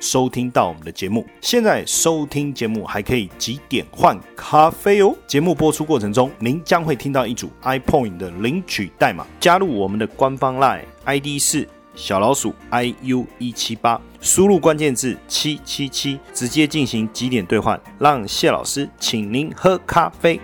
收听到我们的节目，现在收听节目还可以几点换咖啡哦。节目播出过程中，您将会听到一组 iPoint 的领取代码，加入我们的官方 Line ID 是小老鼠 iu 一七八，输入关键字七七七，直接进行几点兑换，让谢老师请您喝咖啡。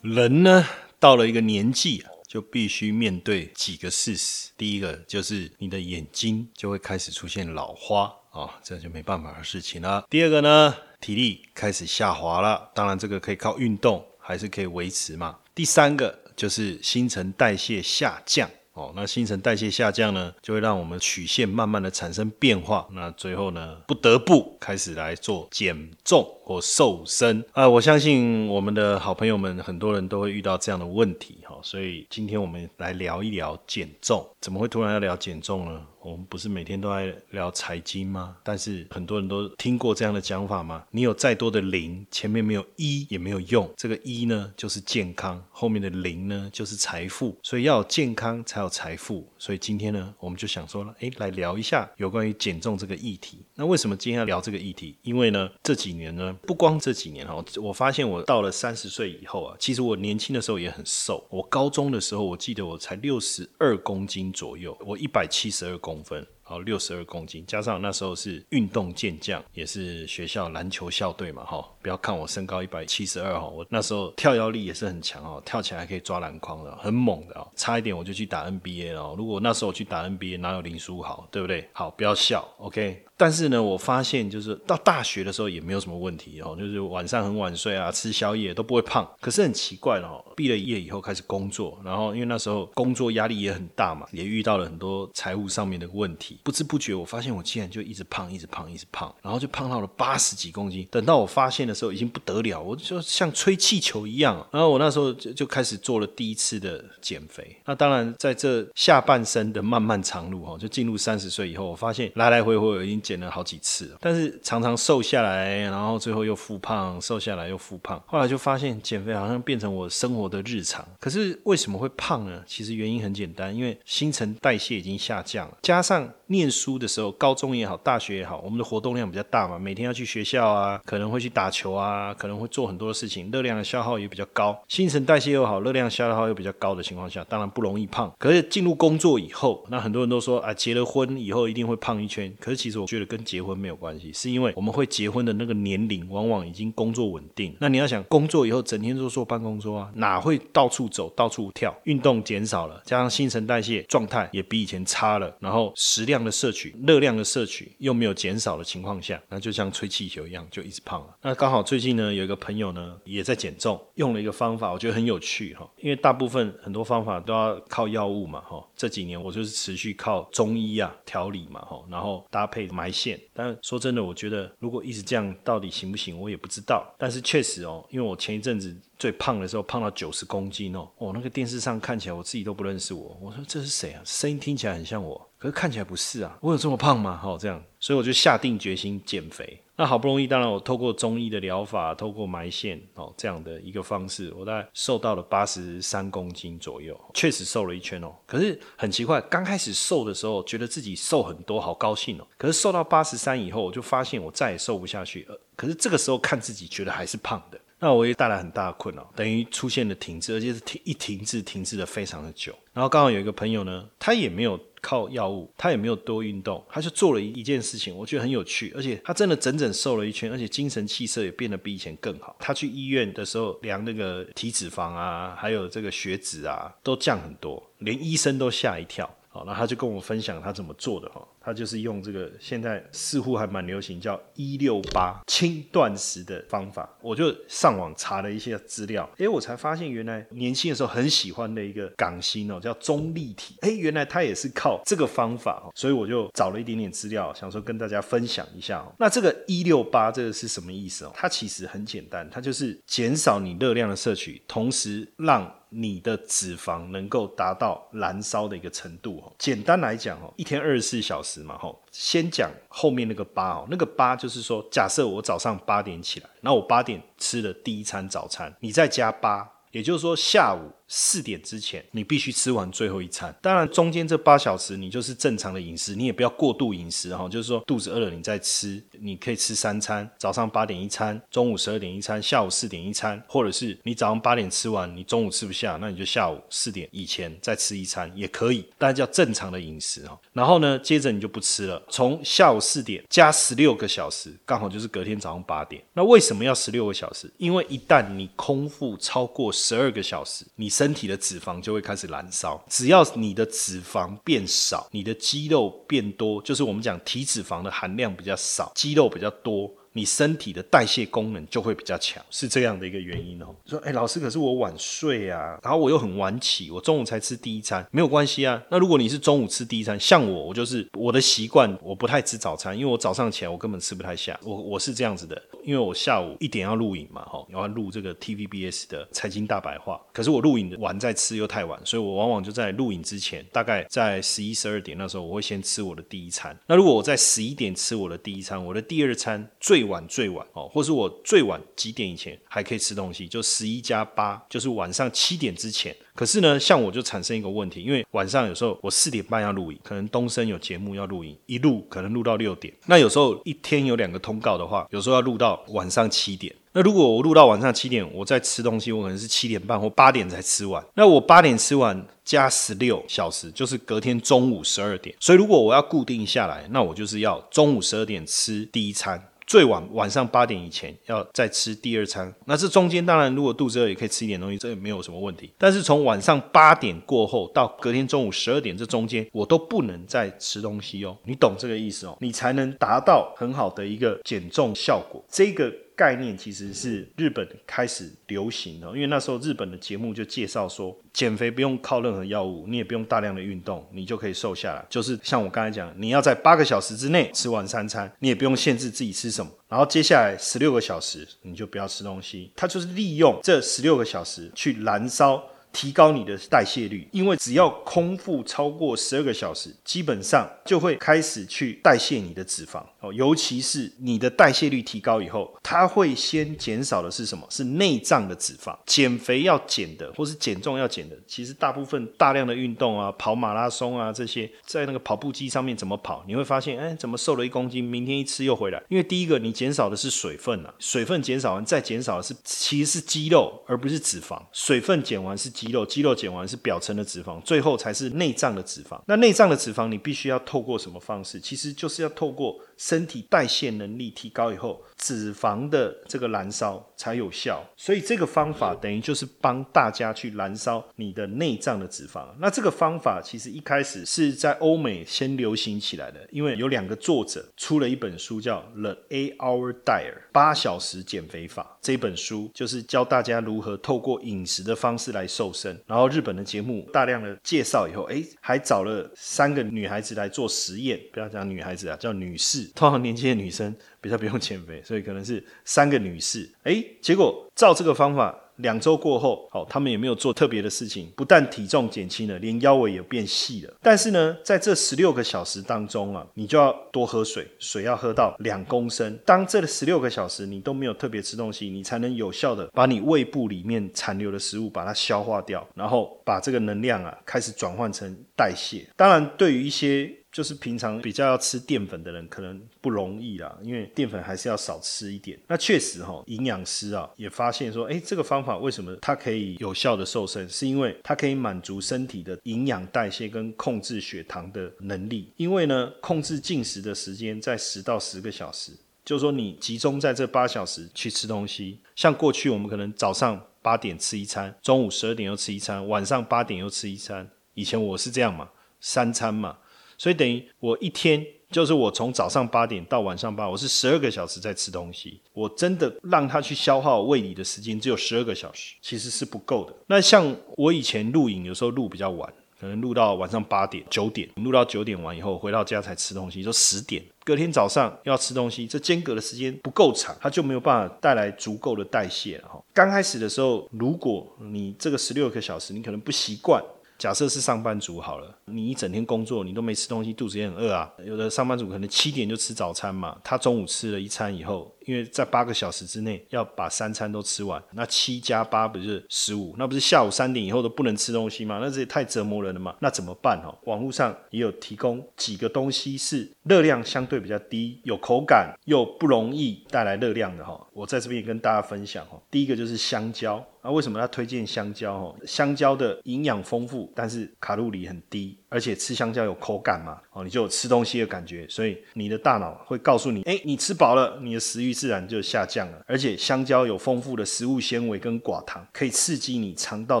人呢，到了一个年纪啊。就必须面对几个事实。第一个就是你的眼睛就会开始出现老花啊，这就没办法的事情了。第二个呢，体力开始下滑了，当然这个可以靠运动还是可以维持嘛。第三个就是新陈代谢下降。哦，那新陈代谢下降呢，就会让我们曲线慢慢的产生变化，那最后呢，不得不开始来做减重或瘦身啊。我相信我们的好朋友们很多人都会遇到这样的问题哈，所以今天我们来聊一聊减重。怎么会突然要聊减重呢？我们不是每天都在聊财经吗？但是很多人都听过这样的讲法吗？你有再多的零，前面没有一也没有用。这个一呢，就是健康；后面的零呢，就是财富。所以要有健康，才有财富。所以今天呢，我们就想说了，哎，来聊一下有关于减重这个议题。那为什么今天要聊这个议题？因为呢，这几年呢，不光这几年哈，我发现我到了三十岁以后啊，其实我年轻的时候也很瘦。我高中的时候，我记得我才六十二公斤左右，我一百七十二公。公分，好，六十二公斤，加上那时候是运动健将，也是学校篮球校队嘛，哈，不要看我身高一百七十二哈，我那时候跳跃力也是很强哦，跳起来可以抓篮筐的，很猛的哦，差一点我就去打 NBA 了，如果那时候我去打 NBA，哪有林书豪，对不对？好，不要笑，OK。但是呢，我发现就是到大学的时候也没有什么问题哦，就是晚上很晚睡啊，吃宵夜都不会胖。可是很奇怪哦，毕了业以后开始工作，然后因为那时候工作压力也很大嘛，也遇到了很多财务上面的问题，不知不觉我发现我竟然就一直胖，一直胖，一直胖，然后就胖到了八十几公斤。等到我发现的时候已经不得了，我就像吹气球一样。然后我那时候就就开始做了第一次的减肥。那当然在这下半生的漫漫长路哈，就进入三十岁以后，我发现来来回回我已经。减了好几次了，但是常常瘦下来，然后最后又复胖，瘦下来又复胖。后来就发现减肥好像变成我生活的日常。可是为什么会胖呢？其实原因很简单，因为新陈代谢已经下降了，加上念书的时候，高中也好，大学也好，我们的活动量比较大嘛，每天要去学校啊，可能会去打球啊，可能会做很多事情，热量的消耗也比较高。新陈代谢又好，热量消耗又比较高的情况下，当然不容易胖。可是进入工作以后，那很多人都说啊，结了婚以后一定会胖一圈。可是其实我觉得。跟结婚没有关系，是因为我们会结婚的那个年龄，往往已经工作稳定。那你要想工作以后整天都坐办公桌啊，哪会到处走、到处跳？运动减少了，加上新陈代谢状态也比以前差了，然后食量的摄取、热量的摄取又没有减少的情况下，那就像吹气球一样，就一直胖了。那刚好最近呢，有一个朋友呢也在减重，用了一个方法，我觉得很有趣哈。因为大部分很多方法都要靠药物嘛哈。这几年我就是持续靠中医啊调理嘛哈，然后搭配埋线。但说真的，我觉得如果一直这样，到底行不行，我也不知道。但是确实哦，因为我前一阵子最胖的时候胖到九十公斤哦，哦那个电视上看起来我自己都不认识我。我说这是谁啊？声音听起来很像我，可是看起来不是啊。我有这么胖吗？好这样，所以我就下定决心减肥。那好不容易，当然我透过中医的疗法，透过埋线哦这样的一个方式，我大概瘦到了八十三公斤左右，确实瘦了一圈哦。可是很奇怪，刚开始瘦的时候，觉得自己瘦很多，好高兴哦。可是瘦到八十三以后，我就发现我再也瘦不下去。呃，可是这个时候看自己，觉得还是胖的，那我也带来很大的困扰，等于出现了停滞，而且是停一停滞，停滞的非常的久。然后刚好有一个朋友呢，他也没有。靠药物，他也没有多运动，他就做了一一件事情，我觉得很有趣，而且他真的整整瘦了一圈，而且精神气色也变得比以前更好。他去医院的时候量那个体脂肪啊，还有这个血脂啊，都降很多，连医生都吓一跳。好，那他就跟我分享他怎么做的哈。他就是用这个现在似乎还蛮流行叫一六八轻断食的方法，我就上网查了一些资料，哎，我才发现原来年轻的时候很喜欢的一个港星哦，叫钟立体，哎，原来他也是靠这个方法哦，所以我就找了一点点资料，想说跟大家分享一下哦。那这个一六八这个是什么意思哦？它其实很简单，它就是减少你热量的摄取，同时让你的脂肪能够达到燃烧的一个程度哦。简单来讲哦，一天二十四小时嘛吼，先讲后面那个八哦，那个八就是说，假设我早上八点起来，那我八点吃了第一餐早餐，你再加八，也就是说下午。四点之前，你必须吃完最后一餐。当然，中间这八小时你就是正常的饮食，你也不要过度饮食哈。就是说，肚子饿了你再吃，你可以吃三餐：早上八点一餐，中午十二点一餐，下午四点一餐。或者是你早上八点吃完，你中午吃不下，那你就下午四点以前再吃一餐也可以，但叫正常的饮食哈。然后呢，接着你就不吃了，从下午四点加十六个小时，刚好就是隔天早上八点。那为什么要十六个小时？因为一旦你空腹超过十二个小时，你身体的脂肪就会开始燃烧。只要你的脂肪变少，你的肌肉变多，就是我们讲体脂肪的含量比较少，肌肉比较多。你身体的代谢功能就会比较强，是这样的一个原因哦。说，哎，老师，可是我晚睡啊，然后我又很晚起，我中午才吃第一餐，没有关系啊。那如果你是中午吃第一餐，像我，我就是我的习惯，我不太吃早餐，因为我早上起来我根本吃不太下。我我是这样子的，因为我下午一点要录影嘛，哈，要录这个 TVBS 的财经大白话。可是我录影完再吃又太晚，所以我往往就在录影之前，大概在十一十二点那时候，我会先吃我的第一餐。那如果我在十一点吃我的第一餐，我的第二餐最最晚最晚哦，或是我最晚几点以前还可以吃东西，就十一加八，就是晚上七点之前。可是呢，像我就产生一个问题，因为晚上有时候我四点半要录影，可能东升有节目要录影，一录可能录到六点。那有时候一天有两个通告的话，有时候要录到晚上七点。那如果我录到晚上七点，我在吃东西，我可能是七点半或八点才吃完。那我八点吃完加十六小时，就是隔天中午十二点。所以如果我要固定下来，那我就是要中午十二点吃第一餐。最晚晚上八点以前要再吃第二餐，那这中间当然如果肚子饿也可以吃一点东西，这也没有什么问题。但是从晚上八点过后到隔天中午十二点这中间，我都不能再吃东西哦，你懂这个意思哦，你才能达到很好的一个减重效果。这个。概念其实是日本开始流行的，因为那时候日本的节目就介绍说，减肥不用靠任何药物，你也不用大量的运动，你就可以瘦下来。就是像我刚才讲，你要在八个小时之内吃完三餐，你也不用限制自己吃什么，然后接下来十六个小时你就不要吃东西。它就是利用这十六个小时去燃烧。提高你的代谢率，因为只要空腹超过十二个小时，基本上就会开始去代谢你的脂肪哦。尤其是你的代谢率提高以后，它会先减少的是什么？是内脏的脂肪。减肥要减的，或是减重要减的，其实大部分大量的运动啊，跑马拉松啊这些，在那个跑步机上面怎么跑，你会发现，哎，怎么瘦了一公斤，明天一吃又回来？因为第一个你减少的是水分啊，水分减少完再减少的是其实是肌肉，而不是脂肪。水分减完是。肌肉肌肉减完是表层的脂肪，最后才是内脏的脂肪。那内脏的脂肪你必须要透过什么方式？其实就是要透过。身体代谢能力提高以后，脂肪的这个燃烧才有效。所以这个方法等于就是帮大家去燃烧你的内脏的脂肪。那这个方法其实一开始是在欧美先流行起来的，因为有两个作者出了一本书叫《The Eight Hour Diet》八小时减肥法。这本书就是教大家如何透过饮食的方式来瘦身。然后日本的节目大量的介绍以后，哎，还找了三个女孩子来做实验。不要讲女孩子啊，叫女士。通常年轻的女生比较不用减肥，所以可能是三个女士。哎，结果照这个方法，两周过后，好，他们也没有做特别的事情，不但体重减轻了，连腰围也变细了。但是呢，在这十六个小时当中啊，你就要多喝水，水要喝到两公升。当这十六个小时你都没有特别吃东西，你才能有效的把你胃部里面残留的食物把它消化掉，然后把这个能量啊开始转换成代谢。当然，对于一些就是平常比较要吃淀粉的人，可能不容易啦，因为淀粉还是要少吃一点。那确实哈，营养师啊也发现说，哎，这个方法为什么它可以有效的瘦身，是因为它可以满足身体的营养代谢跟控制血糖的能力。因为呢，控制进食的时间在十到十个小时，就是说你集中在这八小时去吃东西。像过去我们可能早上八点吃一餐，中午十二点又吃一餐，晚上八点又吃一餐。以前我是这样嘛，三餐嘛。所以等于我一天就是我从早上八点到晚上八，我是十二个小时在吃东西。我真的让他去消耗胃里的时间只有十二个小时，其实是不够的。那像我以前录影，有时候录比较晚，可能录到晚上八点、九点，录到九点完以后回到家才吃东西，就十点。隔天早上要吃东西，这间隔的时间不够长，它就没有办法带来足够的代谢了哈。刚开始的时候，如果你这个十六个小时你可能不习惯，假设是上班族好了，你一整天工作你都没吃东西，肚子也很饿啊。有的上班族可能七点就吃早餐嘛，他中午吃了一餐以后。因为在八个小时之内要把三餐都吃完，那七加八不就是十五？那不是下午三点以后都不能吃东西吗？那这也太折磨人了嘛！那怎么办哦？网络上也有提供几个东西是热量相对比较低、有口感又不容易带来热量的哈。我在这边也跟大家分享哈。第一个就是香蕉啊，为什么要推荐香蕉？哦，香蕉的营养丰富，但是卡路里很低。而且吃香蕉有口感嘛，哦，你就有吃东西的感觉，所以你的大脑会告诉你，哎，你吃饱了，你的食欲自然就下降了。而且香蕉有丰富的食物纤维跟寡糖，可以刺激你肠道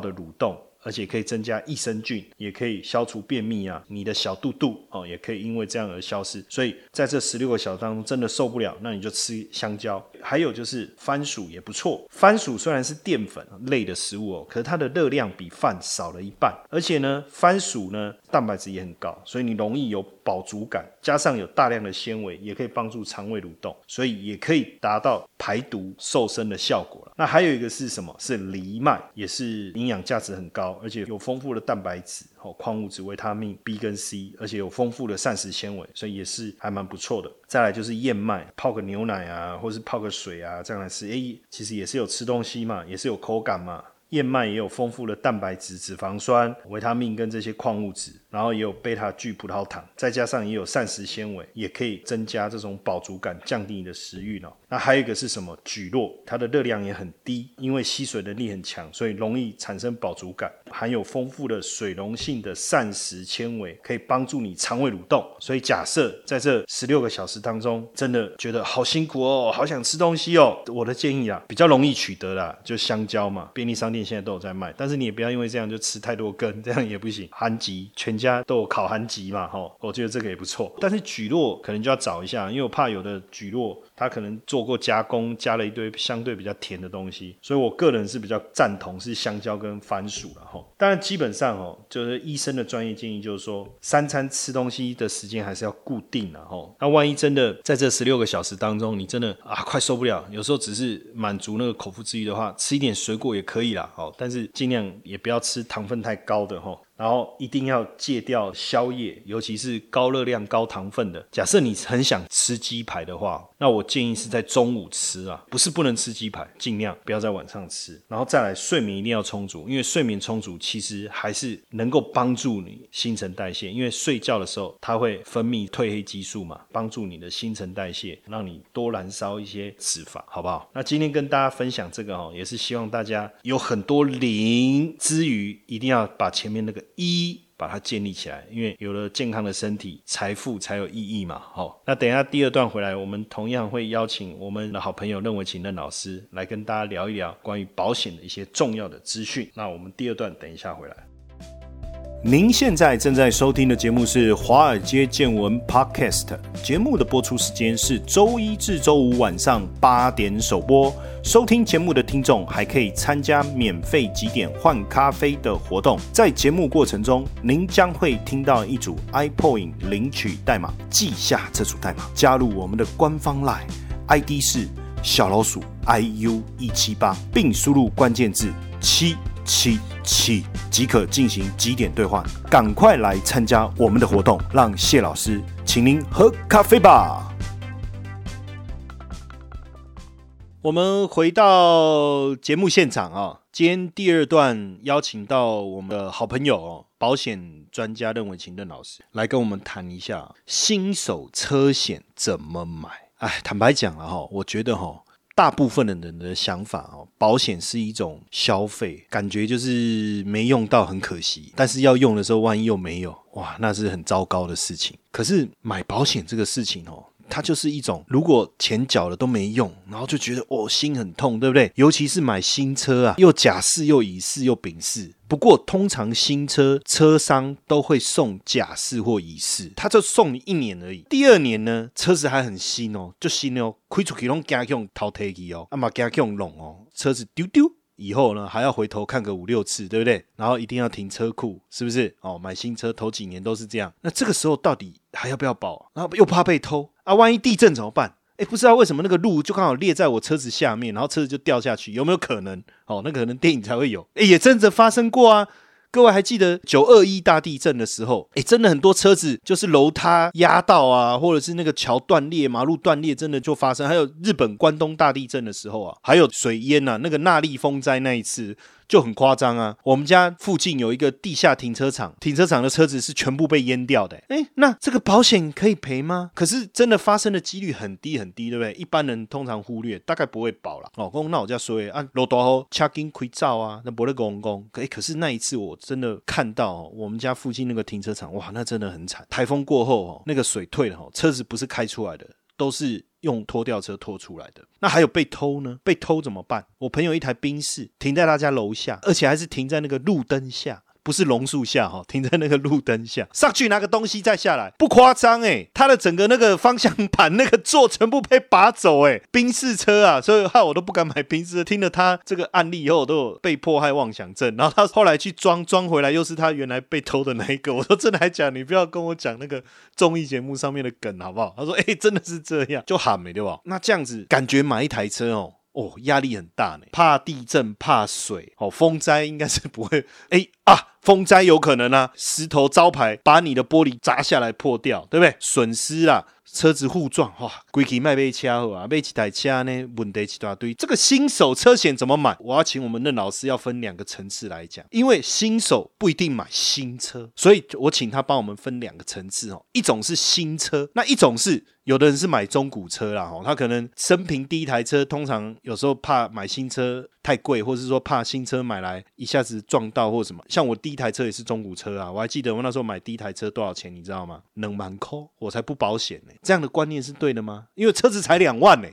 的蠕动。而且可以增加益生菌，也可以消除便秘啊。你的小肚肚哦，也可以因为这样而消失。所以在这十六个小时当中，真的受不了，那你就吃香蕉。还有就是番薯也不错。番薯虽然是淀粉类的食物哦，可是它的热量比饭少了一半。而且呢，番薯呢蛋白质也很高，所以你容易有饱足感，加上有大量的纤维，也可以帮助肠胃蠕动，所以也可以达到排毒瘦身的效果了。那还有一个是什么？是藜麦，也是营养价值很高。而且有丰富的蛋白质、哦矿物质、维他命 B 跟 C，而且有丰富的膳食纤维，所以也是还蛮不错的。再来就是燕麦，泡个牛奶啊，或是泡个水啊，这样来吃，诶，其实也是有吃东西嘛，也是有口感嘛。燕麦也有丰富的蛋白质、脂肪酸、维他命跟这些矿物质，然后也有贝塔聚葡萄糖，再加上也有膳食纤维，也可以增加这种饱足感，降低你的食欲呢。那还有一个是什么？蒟蒻，它的热量也很低，因为吸水能力很强，所以容易产生饱足感，含有丰富的水溶性的膳食纤维，可以帮助你肠胃蠕动。所以假设在这十六个小时当中，真的觉得好辛苦哦，好想吃东西哦，我的建议啊，比较容易取得啦，就香蕉嘛，便利商店。现在都有在卖，但是你也不要因为这样就吃太多根，这样也不行。韩吉全家都有烤韩吉嘛，吼，我觉得这个也不错。但是蒟蒻可能就要找一下，因为我怕有的蒟蒻它可能做过加工，加了一堆相对比较甜的东西，所以我个人是比较赞同是香蕉跟番薯了，吼。当然基本上哦，就是医生的专业建议就是说，三餐吃东西的时间还是要固定的，吼。那万一真的在这十六个小时当中，你真的啊快受不了，有时候只是满足那个口腹之欲的话，吃一点水果也可以啦。好，但是尽量也不要吃糖分太高的哈。然后一定要戒掉宵夜，尤其是高热量、高糖分的。假设你很想吃鸡排的话，那我建议是在中午吃啊，不是不能吃鸡排，尽量不要在晚上吃。然后再来，睡眠一定要充足，因为睡眠充足其实还是能够帮助你新陈代谢。因为睡觉的时候，它会分泌褪黑激素嘛，帮助你的新陈代谢，让你多燃烧一些脂肪，好不好？那今天跟大家分享这个哦，也是希望大家有很多零之余，一定要把前面那个。一把它建立起来，因为有了健康的身体，财富才有意义嘛。好，那等一下第二段回来，我们同样会邀请我们的好朋友任伟琴任老师来跟大家聊一聊关于保险的一些重要的资讯。那我们第二段等一下回来。您现在正在收听的节目是《华尔街见闻》Podcast，节目的播出时间是周一至周五晚上八点首播。收听节目的听众还可以参加免费几点换咖啡的活动，在节目过程中，您将会听到一组 iPoint 领取代码，记下这组代码，加入我们的官方 Line，ID 是小老鼠 iu 一七八，并输入关键字七。七七即可进行几点兑换，赶快来参加我们的活动，让谢老师请您喝咖啡吧。我们回到节目现场啊，今天第二段邀请到我们的好朋友哦，保险专家任伟勤任老师来跟我们谈一下新手车险怎么买。哎，坦白讲了哈，我觉得哈。大部分的人的想法哦，保险是一种消费，感觉就是没用到很可惜，但是要用的时候，万一又没有，哇，那是很糟糕的事情。可是买保险这个事情哦。它就是一种，如果钱缴了都没用，然后就觉得哦心很痛，对不对？尤其是买新车啊，又甲式又乙式又丙式。不过通常新车车商都会送甲式或乙式，他就送你一年而已。第二年呢，车子还很新哦，就新哦，开出去拢加用淘汰机哦，啊嘛加用弄哦，车子丢丢以后呢，还要回头看个五六次，对不对？然后一定要停车库，是不是？哦，买新车头几年都是这样。那这个时候到底还要不要保？然后又怕被偷啊，万一地震怎么办？哎，不知道为什么那个路就刚好裂在我车子下面，然后车子就掉下去，有没有可能？哦，那可能电影才会有，哎，也真的发生过啊。各位还记得九二一大地震的时候，哎，真的很多车子就是楼塌压到啊，或者是那个桥断裂、马路断裂，真的就发生。还有日本关东大地震的时候啊，还有水淹呐，那个纳利风灾那一次。就很夸张啊！我们家附近有一个地下停车场，停车场的车子是全部被淹掉的。哎，那这个保险可以赔吗？可是真的发生的几率很低很低，对不对？一般人通常忽略，大概不会保了。哦，公那我就要说，啊，罗多后掐金亏照啊，那不得公公。哎，可是那一次我真的看到我们家附近那个停车场，哇，那真的很惨。台风过后哦，那个水退了哦，车子不是开出来的，都是。用拖吊车拖出来的，那还有被偷呢？被偷怎么办？我朋友一台宾士停在他家楼下，而且还是停在那个路灯下。不是榕树下哈，停在那个路灯下，上去拿个东西再下来，不夸张哎，他的整个那个方向盘那个座全部被拔走哎，宾士车啊，所以害我都不敢买宾士。听了他这个案例以后，我都有被迫害妄想症。然后他后来去装装回来，又是他原来被偷的那一个。我说真的还假？你不要跟我讲那个综艺节目上面的梗好不好？他说哎，真的是这样，就喊没对吧？那这样子感觉买一台车哦。哦，压力很大呢，怕地震，怕水，哦，风灾应该是不会。哎啊，风灾有可能啊，石头招牌把你的玻璃砸下来破掉，对不对？损失啦。车子互撞，哇，贵起卖被车好啊，买几台车呢？问题一大堆。这个新手车险怎么买？我要请我们的老师要分两个层次来讲，因为新手不一定买新车，所以我请他帮我们分两个层次哦。一种是新车，那一种是有的人是买中古车啦，哦，他可能生平第一台车，通常有时候怕买新车太贵，或是说怕新车买来一下子撞到或什么。像我第一台车也是中古车啊，我还记得我那时候买第一台车多少钱，你知道吗？能蛮扣，我才不保险呢。这样的观念是对的吗？因为车子才两万呢，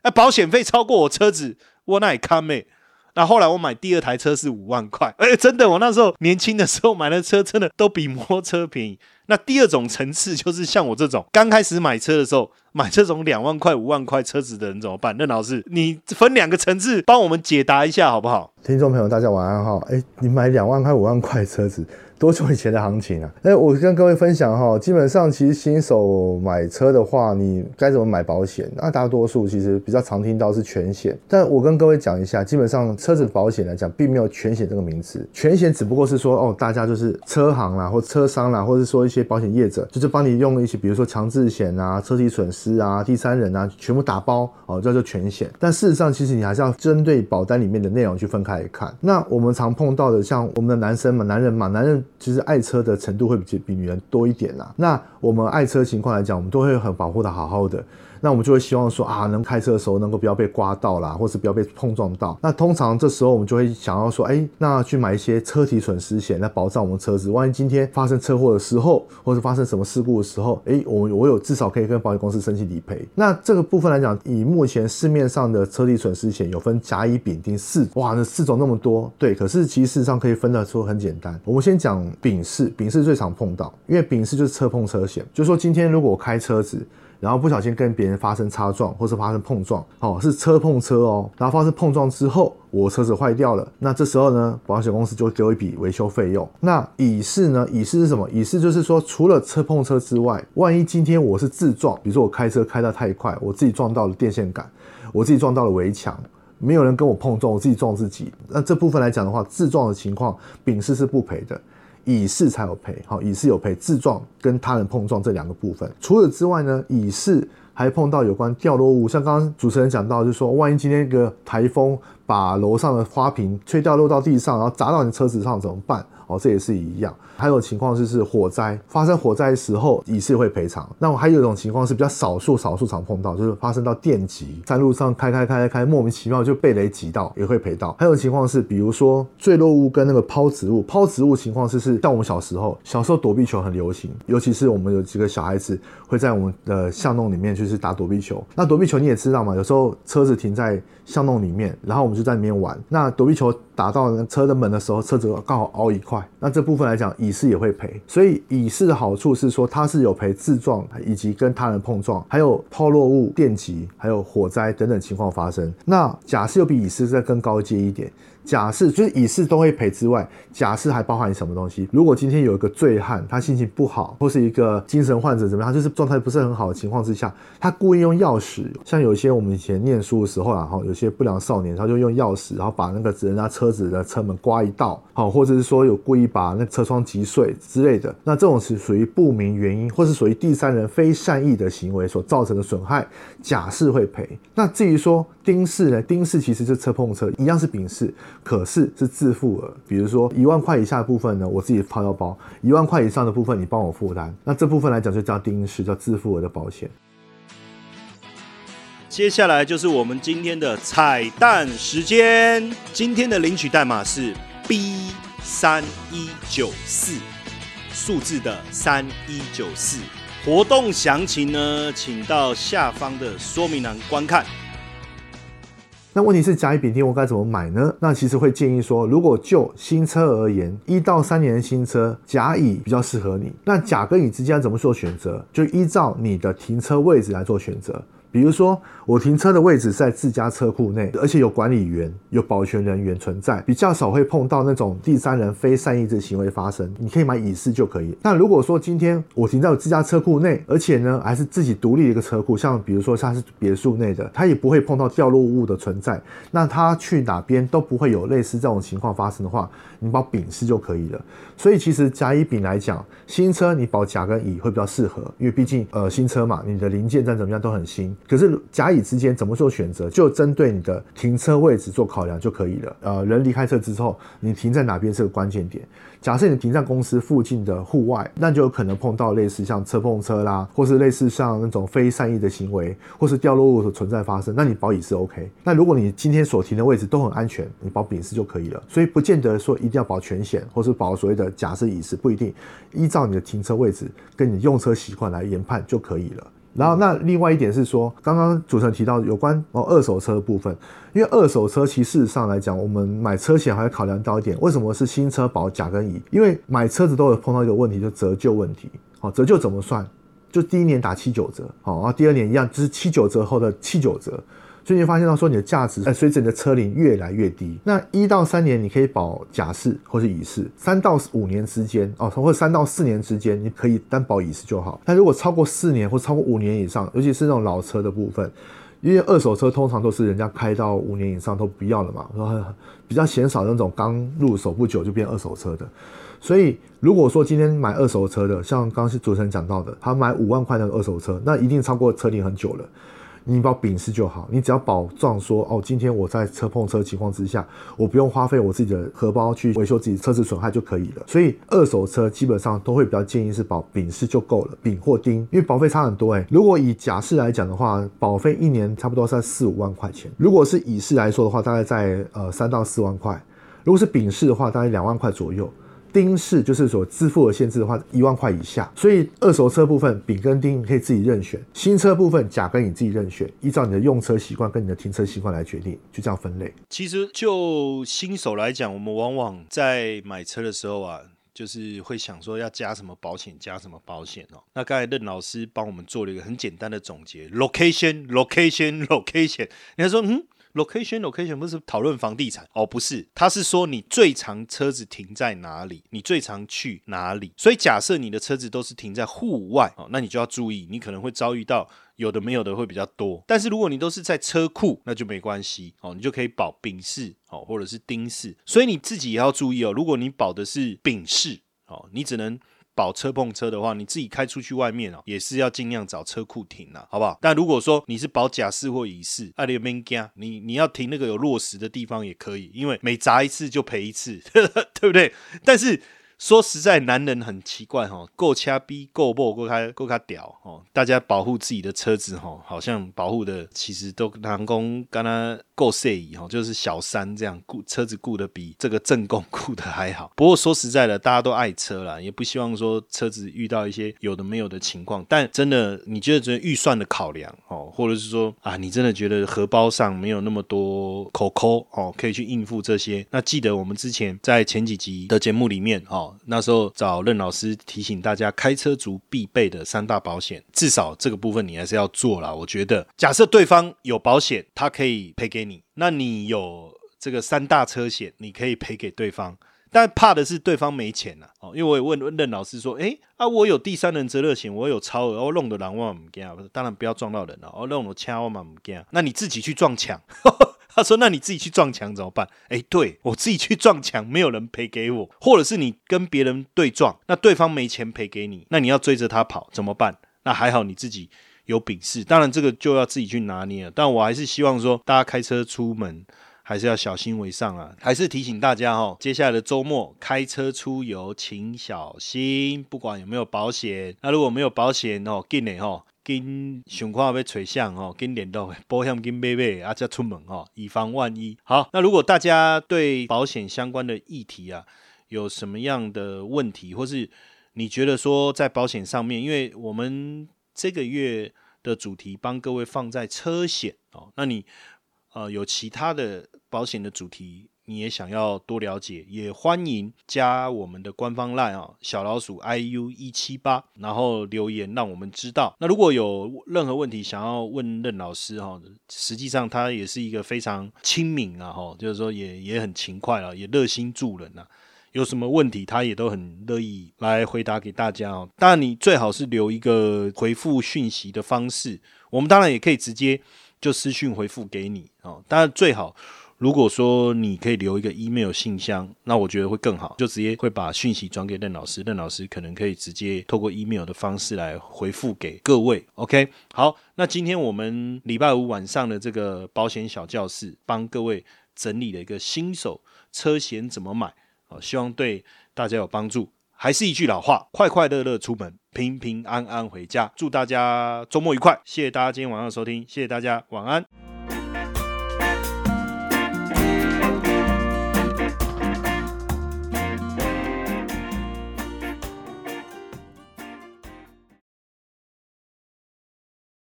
哎，保险费超过我车子，我那也看没。那后来我买第二台车是五万块，哎，真的，我那时候年轻的时候买的车，真的都比摩托车便宜。那第二种层次就是像我这种刚开始买车的时候，买这种两万块、五万块车子的人怎么办？任老师，你分两个层次帮我们解答一下好不好？听众朋友，大家晚安哈。哎，你买两万块、五万块车子？多久以前的行情啊？哎，我跟各位分享哈，基本上其实新手买车的话，你该怎么买保险？那大多数其实比较常听到是全险，但我跟各位讲一下，基本上车子保险来讲，并没有全险这个名词。全险只不过是说哦，大家就是车行啦，或车商啦，或者说一些保险业者，就是帮你用一些，比如说强制险啊、车体损失啊、第三人啊，全部打包哦，叫做全险。但事实上，其实你还是要针对保单里面的内容去分开来看。那我们常碰到的，像我们的男生嘛，男人嘛，男人。其实爱车的程度会比比女人多一点啦。那我们爱车情况来讲，我们都会很保护的好好的。那我们就会希望说啊，能开车的时候能够不要被刮到啦，或是不要被碰撞到。那通常这时候我们就会想要说，哎，那去买一些车体损失险来保障我们车子。万一今天发生车祸的时候，或是发生什么事故的时候，哎，我我有至少可以跟保险公司申请理赔。那这个部分来讲，以目前市面上的车体损失险有分甲乙丙丁四，哇，那四种那么多，对。可是其实事实上可以分得出很简单。我们先讲丙式，丙式最常碰到，因为丙式就是车碰车险，就是说今天如果我开车子。然后不小心跟别人发生擦撞，或是发生碰撞，哦，是车碰车哦。然后发生碰撞之后，我车子坏掉了，那这时候呢，保险公司就会给一笔维修费用。那乙式呢？乙式是什么？乙式就是说，除了车碰车之外，万一今天我是自撞，比如说我开车开得太快，我自己撞到了电线杆，我自己撞到了围墙，没有人跟我碰撞，我自己撞自己。那这部分来讲的话，自撞的情况，丙式是不赔的。乙巳才有赔，好，乙巳有赔自撞跟他人碰撞这两个部分。除此之外呢，乙巳还碰到有关掉落物，像刚刚主持人讲到，就是说，万一今天一个台风把楼上的花瓶吹掉落到地上，然后砸到你车子上怎么办？哦，这也是一样。还有情况就是火灾发生火灾的时候，乙式会赔偿。那我还有一种情况是比较少数少数常碰到，就是发生到电击，在路上开开开开，莫名其妙就被雷击到，也会赔到。还有情况是，比如说坠落物跟那个抛掷物，抛掷物情况是是像我们小时候，小时候躲避球很流行，尤其是我们有几个小孩子会在我们的巷弄里面就是打躲避球。那躲避球你也知道嘛，有时候车子停在巷弄里面，然后我们就在里面玩。那躲避球打到车的门的时候，车子刚好凹一块。那这部分来讲，乙式也会赔，所以乙式的好处是说它是有赔自撞以及跟他人碰撞，还有抛落物、电击，还有火灾等等情况发生。那甲式又比乙式再更高阶一点，甲式就是乙式都会赔之外，甲式还包含什么东西？如果今天有一个醉汉，他心情不好，或是一个精神患者怎么样，他就是状态不是很好的情况之下，他故意用钥匙，像有些我们以前念书的时候啊，哈，有些不良少年，他就用钥匙，然后把那个人家车子的车门刮一道，好，或者是说有故意把那车窗击碎之类的，那这种是属于不明原因，或是属于第三人非善意的行为所造成的损害，甲式会赔。那至于说丁式呢？丁式其实是车碰车，一样是丙式。可是是自付额，比如说一万块以下的部分呢，我自己掏腰包；一万块以上的部分，你帮我负担。那这部分来讲就叫定式，叫自付额的保险。接下来就是我们今天的彩蛋时间，今天的领取代码是 B 三一九四，数字的三一九四。活动详情呢，请到下方的说明栏观看。那问题是甲乙丙丁我该怎么买呢？那其实会建议说，如果就新车而言，一到三年的新车，甲乙比较适合你。那甲跟乙之间怎么做选择？就依照你的停车位置来做选择。比如说，我停车的位置在自家车库内，而且有管理员、有保全人员存在，比较少会碰到那种第三人非善意的行为发生。你可以买乙式就可以。那如果说今天我停在我自家车库内，而且呢还是自己独立的一个车库，像比如说它是别墅内的，它也不会碰到掉落物的存在，那它去哪边都不会有类似这种情况发生的话，你保丙式就可以了。所以其实甲乙丙来讲，新车你保甲跟乙会比较适合，因为毕竟呃新车嘛，你的零件再怎么样都很新。可是甲乙之间怎么做选择，就针对你的停车位置做考量就可以了。呃，人离开车之后，你停在哪边是个关键点。假设你停在公司附近的户外，那就有可能碰到类似像车碰车啦，或是类似像那种非善意的行为，或是掉落物的存在发生，那你保乙是 OK。那如果你今天所停的位置都很安全，你保丙是就可以了。所以不见得说一定要保全险，或是保所谓的假设乙是，不一定。依照你的停车位置跟你用车习惯来研判就可以了。然后，那另外一点是说，刚刚主持人提到有关哦二手车的部分，因为二手车其实事实上来讲，我们买车前还要考量到一点，为什么是新车保甲跟乙？因为买车子都有碰到一个问题，就折旧问题。好，折旧怎么算？就第一年打七九折，好，然后第二年一样，就是七九折后的七九折。最近发现到说你的价值，哎，随着你的车龄越来越低。那一到三年你可以保甲式或是乙式，三到五年之间哦，或者三到四年之间你可以担保乙式就好。但如果超过四年或超过五年以上，尤其是那种老车的部分，因为二手车通常都是人家开到五年以上都不要了嘛，然后比较鲜少那种刚入手不久就变二手车的。所以如果说今天买二手车的，像刚刚是主持人讲到的，他买五万块那个二手车，那一定超过车龄很久了。你保丙式就好，你只要保障说哦，今天我在车碰车情况之下，我不用花费我自己的荷包去维修自己车子损害就可以了。所以二手车基本上都会比较建议是保丙式就够了，丙或丁，因为保费差很多哎。如果以甲式来讲的话，保费一年差不多在四五万块钱；如果是乙式来说的话，大概在呃三到四万块；如果是丙式的话，大概两万块左右。丁式就是所支付的限制的话，一万块以下。所以二手车部分丙跟丁你可以自己任选，新车部分甲跟乙自己任选，依照你的用车习惯跟你的停车习惯来决定，就这样分类。其实就新手来讲，我们往往在买车的时候啊，就是会想说要加什么保险，加什么保险哦。那刚才任老师帮我们做了一个很简单的总结：location，location，location。你还说嗯？location location 不是讨论房地产哦，不是，他是说你最常车子停在哪里，你最常去哪里。所以假设你的车子都是停在户外哦，那你就要注意，你可能会遭遇到有的没有的会比较多。但是如果你都是在车库，那就没关系哦，你就可以保丙式哦，或者是丁式。所以你自己也要注意哦，如果你保的是丙式哦，你只能。保车碰车的话，你自己开出去外面哦，也是要尽量找车库停啊，好不好？但如果说你是保甲式或乙式，那你免惊，你你要停那个有落石的地方也可以，因为每砸一次就赔一次，对不对？但是。说实在，男人很奇怪哈，够掐逼，够爆，够开，够开屌哦。大家保护自己的车子哈，好像保护的其实都南宫跟他够塞以哈，就是小三这样顾车子顾的比这个正宫顾的还好。不过说实在的，大家都爱车啦，也不希望说车子遇到一些有的没有的情况。但真的，你觉得这预算的考量哦，或者是说啊，你真的觉得荷包上没有那么多口口哦，可以去应付这些？那记得我们之前在前几集的节目里面哦。那时候找任老师提醒大家，开车族必备的三大保险，至少这个部分你还是要做啦。我觉得，假设对方有保险，他可以赔给你，那你有。这个三大车险你可以赔给对方，但怕的是对方没钱了哦。因为我也问任老师说，诶啊，我有第三人责任险，我有超额，我弄的人我唔惊，当然不要撞到人了，我弄我枪我嘛唔惊，那你自己去撞墙。他说：“那你自己去撞墙怎么办？”哎，对我自己去撞墙，没有人赔给我，或者是你跟别人对撞，那对方没钱赔给你，那你要追着他跑怎么办？那还好你自己有本事，当然这个就要自己去拿捏了。但我还是希望说，大家开车出门还是要小心为上啊！还是提醒大家哈，接下来的周末开车出游请小心，不管有没有保险。那如果没有保险哦，紧的哈。跟想看要找相哦，跟联络保险跟买买啊，再出门哦，以防万一。好，那如果大家对保险相关的议题啊，有什么样的问题，或是你觉得说在保险上面，因为我们这个月的主题帮各位放在车险哦，那你呃有其他的保险的主题？你也想要多了解，也欢迎加我们的官方 LINE 啊，小老鼠 iu 一七八，然后留言让我们知道。那如果有任何问题想要问任老师哈，实际上他也是一个非常亲民啊哈，就是说也也很勤快啊，也热心助人呐。有什么问题他也都很乐意来回答给大家哦。当然你最好是留一个回复讯息的方式，我们当然也可以直接就私讯回复给你哦。当然最好。如果说你可以留一个 email 信箱，那我觉得会更好，就直接会把讯息转给任老师，任老师可能可以直接透过 email 的方式来回复给各位。OK，好，那今天我们礼拜五晚上的这个保险小教室，帮各位整理了一个新手车险怎么买，啊，希望对大家有帮助。还是一句老话，快快乐乐出门，平平安安回家。祝大家周末愉快，谢谢大家今天晚上的收听，谢谢大家，晚安。